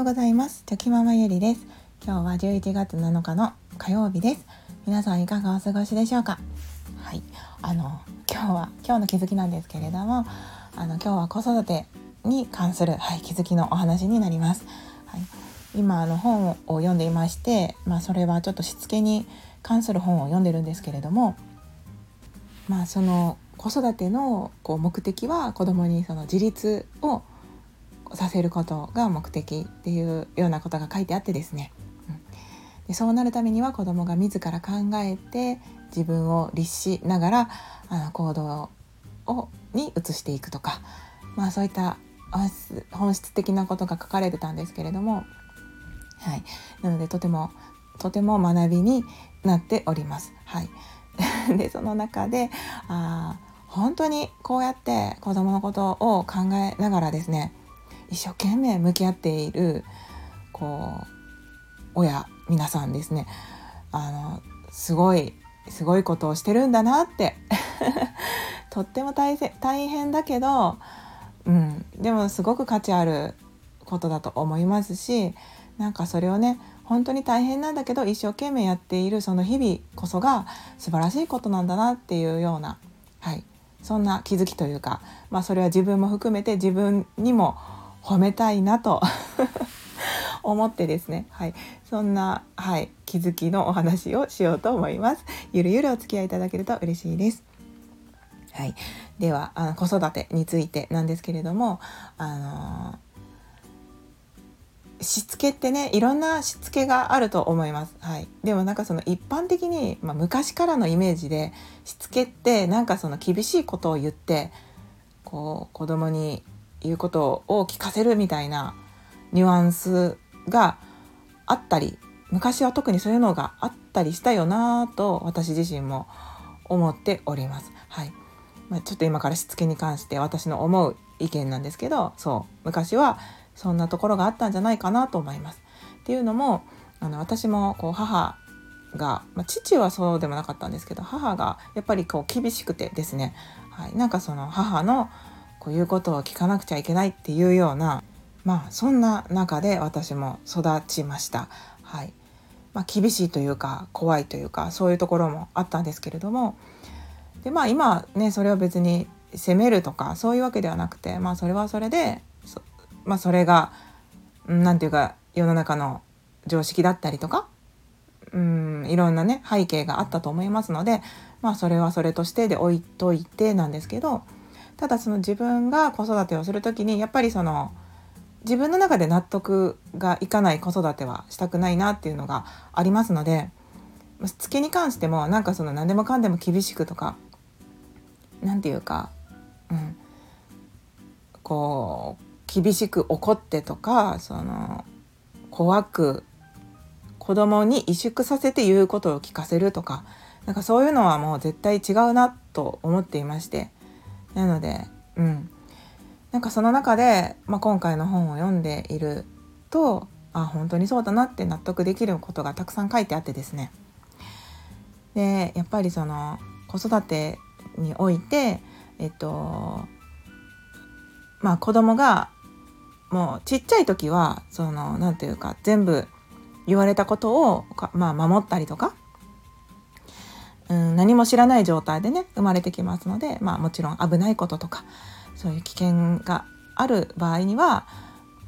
ようございます。チョキママゆりです。今日は11月7日の火曜日です。皆さんいかがお過ごしでしょうか？はい。あの今日は今日の気づきなんですけれどもあの今日は子育てに関する、はい、気づきのお話になります、はい、今あの本を読んでいましてまあそれはちょっとしつけに関する本を読んでるんですけれどもまあその子育てのこう目的は子供にその自立をさせることが目的っていうようなことが書いてあってですね、うん、でそうなるためには子どもが自ら考えて自分を律しながらあの行動をに移していくとか、まあ、そういった本質的なことが書かれてたんですけれども、はい、なのでとてもとても学びになっております。はい、でその中であ本当にこうやって子どものことを考えながらですね一生懸命向き合っているこう親皆さんですね。あのすごいすごいことをしてるんだなって。とっても大大変だけど、うん、でもすごく価値あることだと思いますしなんかそれをね本当に大変なんだけど一生懸命やっているその日々こそが素晴らしいことなんだなっていうような、はい、そんな気づきというか、まあ、それは自分も含めて自分にも褒めたいなと 思ってですね、はい、そんな、はい、気づきのお話をしようと思います。ゆるゆるお付き合いいただけると嬉しいです。はい、ではあの子育てについてなんですけれども、あのー、しつけってねいろんなしつけがあると思います。はい、でもなんかその一般的に、まあ、昔からのイメージでしつけってなんかその厳しいことを言ってこう子供にいうことを聞かせるみたいなニュアンスがあったり昔は特にそういうのがあったりしたよなと私自身も思っております。はいまあ、ちょっと今からしつけに関して私の思う意見なんですけどそう昔はそんなところがあったんじゃないかなと思います。っていうのもあの私もこう母が、まあ、父はそうでもなかったんですけど母がやっぱりこう厳しくてですね、はい、なんかその母のこういうことを聞かなくちゃいけないっていうようなまあそんな中で私も育ちました。はいまあ、厳しいというか怖いというかそういうところもあったんですけれどもでまあ今ねそれは別に責めるとかそういうわけではなくてまあそれはそれでそ,、まあ、それが何て言うか世の中の常識だったりとかうんいろんなね背景があったと思いますのでまあそれはそれとしてで置いといてなんですけどただその自分が子育てをする時にやっぱりその自分の中で納得がいかない子育てはしたくないなっていうのがありますのでしつけに関してもなんかその何でもかんでも厳しくとか何て言うか、うん、こう厳しく怒ってとかその怖く子供に萎縮させて言うことを聞かせるとかなんかそういうのはもう絶対違うなと思っていましてなのでうん。なんかその中で、まあ、今回の本を読んでいるとあ本当にそうだなって納得できることがたくさん書いてあってですね。でやっぱりその子育てにおいてえっとまあ子供がもうちっちゃい時はその何て言うか全部言われたことをまあ、守ったりとかうん、何も知らない状態でね生まれてきますので、まあ、もちろん危ないこととかそういう危険がある場合には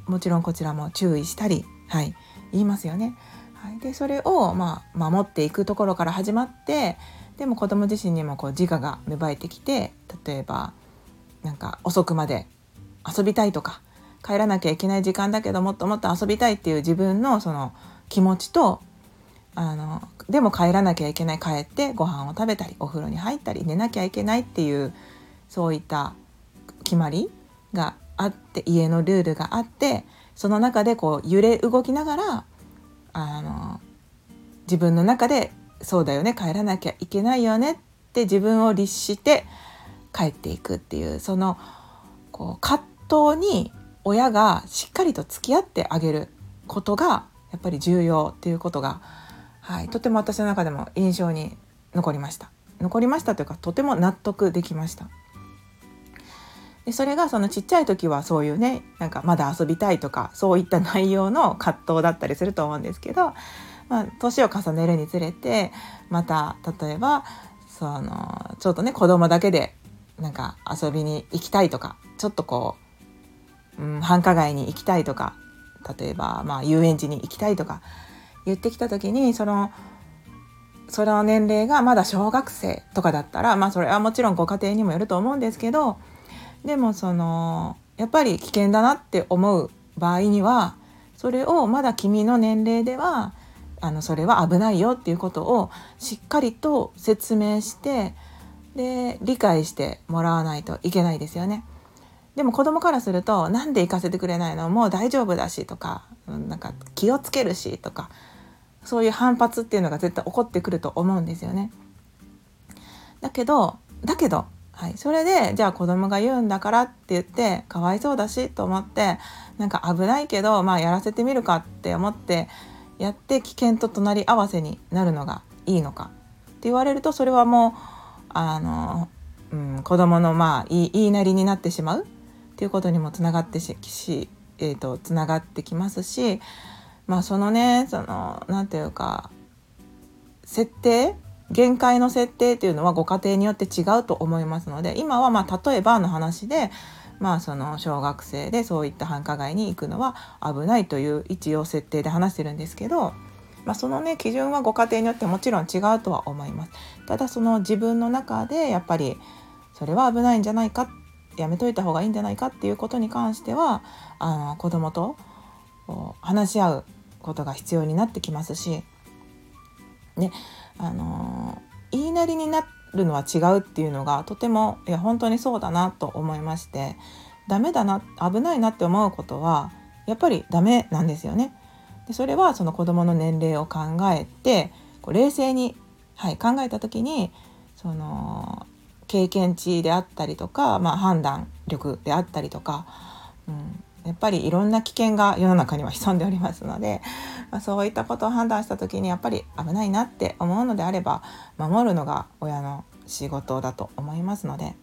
もちろんこちらも注意したり、はい、言いますよね。はい、でそれを、まあ、守っていくところから始まってでも子供自身にもこう自我が芽生えてきて例えばなんか遅くまで遊びたいとか帰らなきゃいけない時間だけどもっともっと遊びたいっていう自分のその気持ちとあのでも帰らなきゃいけない。帰ってご飯を食べたりお風呂に入ったり寝なきゃいけないっていうそういった決まりがあって家のルールがあってその中でこう揺れ動きながらあの自分の中でそうだよね帰らなきゃいけないよねって自分を律して帰っていくっていうそのこう葛藤に親がしっかりと付き合ってあげることがやっぱり重要っていうことがはい、とても私の中でも印象に残りました。残りましたというかとても納得できました。でそれがそのちっちゃい時はそういうねなんかまだ遊びたいとかそういった内容の葛藤だったりすると思うんですけど、まあ、年を重ねるにつれてまた例えばそのちょっとね子供だけでなんか遊びに行きたいとかちょっとこう、うん、繁華街に行きたいとか例えばまあ遊園地に行きたいとか言ってきた時にそのその年齢がまだ小学生とかだったらまあそれはもちろんご家庭にもよると思うんですけどでもそのやっぱり危険だなって思う場合にはそれをまだ君の年齢ではあのそれは危ないよっていうことをしっかりと説明してで理解してもらわないといけないですよね。でも子供からすると「なんで行かせてくれないの？もう大丈夫だし」とか「なんか気をつけるし」とかそういう反発っていうのが絶対起こってくると思うんですよね。だけどだけど、はい、それでじゃあ子供が言うんだからって言ってかわいそうだしと思ってなんか危ないけどまあやらせてみるかって思ってやって危険と隣り合わせになるのがいいのかって言われるとそれはもうあの、うん、子供のまあ言いなりになってしまうっていうことにもつながってしし、えーと、つながってきますしまあそのねその何て言うか設定限界の設定っていうのはご家庭によって違うと思いますので今はまあ例えばの話でまあその小学生でそういった繁華街に行くのは危ないという一応設定で話してるんですけど、まあ、そのね基準はご家庭によってもちろん違うとは思います。ただその自分の中でやっぱりそれは危ないんじゃないかやめといた方がいいんじゃないかっていうことに関してはあの子供と話し合うことが必要になってきますし、ねあの言いなりになるのは違うっていうのがとてもいや本当にそうだなと思いましてダメだな危ないなって思うことはやっぱりダメなんですよね。でそれはその子どもの年齢を考えてこう冷静に、はい、考えた時にその経験値であったりとか、まあ、判断力であったりとか、うん、やっぱりいろんな危険が世の中には潜んでおりますので、まあ、そういったことを判断した時にやっぱり危ないなって思うのであれば守るのが親の仕事だと思いますので。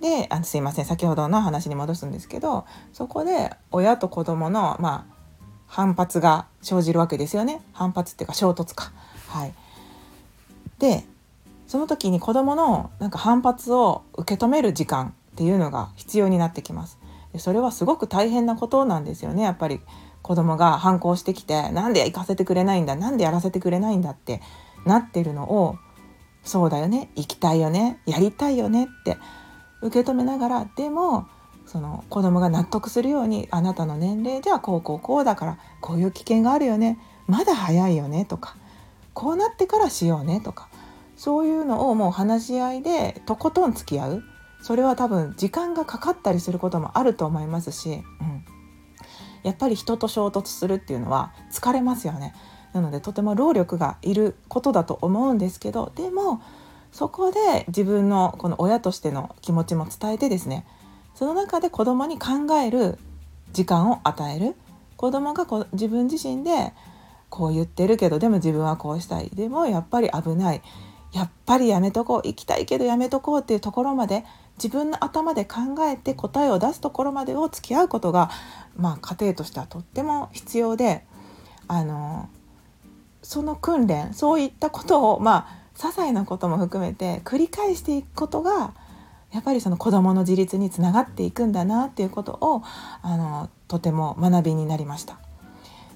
であのすいません先ほどの話に戻すんですけどそこで親と子供のまあ反発が生じるわけですよね反発っていうか衝突か。はい、でその時に子どものなんか反発を受け止める時間っていうのが必要になってきます。それはすごく大変なことなんですよね。やっぱり子供が反抗してきてなんで行かせてくれないんだなんでやらせてくれないんだってなってるのをそうだよね行きたいよねやりたいよねって受け止めながらでもその子供が納得するようにあなたの年齢ではこうこうこうだからこういう危険があるよねまだ早いよねとかこうなってからしようねとかそういうのをもう話し合いでとことん付き合う。それは多分時間がかかったりすることもあると思いますし、うん、やっぱり人と衝突するっていうのは疲れますよね。なのでとても労力がいることだと思うんですけどでもそこで自分のこの親としての気持ちも伝えてですねその中で子供に考える時間を与える。子供がこ自分自身でこう言ってるけどでも自分はこうしたい。でもやっぱり危ない。やっぱりやめとこう。行きたいけどやめとこうっていうところまで自分の頭で考えて答えを出すところまでを付き合うことが、まあ、家庭としてはとっても必要であのその訓練そういったことをまあ些細なことも含めて繰り返していくことがやっぱりその子どもの自立につながっていくんだなっていうことをあのとても学びになりました。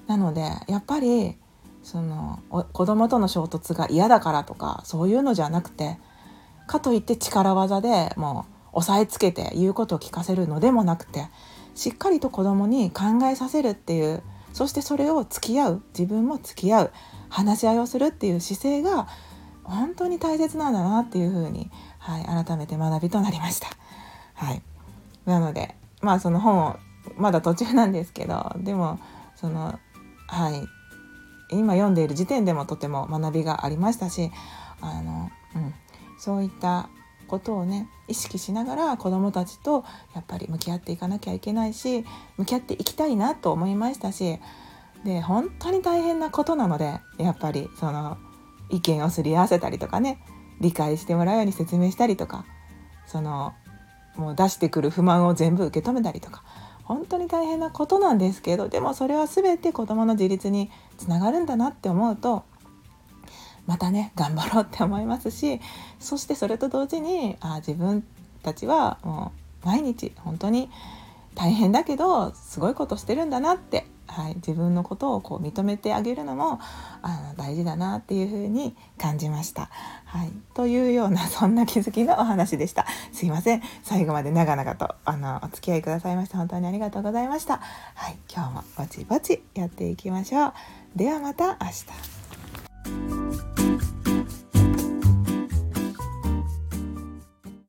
なのでやっぱりその子供との衝突が嫌だからとかそういうのじゃなくてかといって力技でもう押さえつけて言うことを聞かせるのでもなくてしっかりと子供に考えさせるっていうそしてそれを付き合う自分も付き合う話し合いをするっていう姿勢が本当に大切なんだなっていうふうに、はい、改めて学びとなりました。はい、なのでまあその本をまだ途中なんですけどでもそのはい。今読んでいる時点でもとても学びがありましたしあの、うん、そういったことをね意識しながら子どもたちとやっぱり向き合っていかなきゃいけないし向き合っていきたいなと思いましたしで本当に大変なことなのでやっぱりその意見をすり合わせたりとかね理解してもらうように説明したりとかそのもう出してくる不満を全部受け止めたりとか本当に大変なことなんですけどでもそれは全て子どもの自立につながるんだなって思うとまたね頑張ろうって思いますしそしてそれと同時にあ自分たちはもう毎日本当に大変だけどすごいことしてるんだなってはい、自分のことをこう認めてあげるのもあの大事だなっていうふうに感じました。はい、というようなそんな気づきのお話でした。すいません最後まで長々とあのお付き合いくださいまして本当にありがとうございました。はい、今日もぼちぼちやっていきましょう。ではまた明日。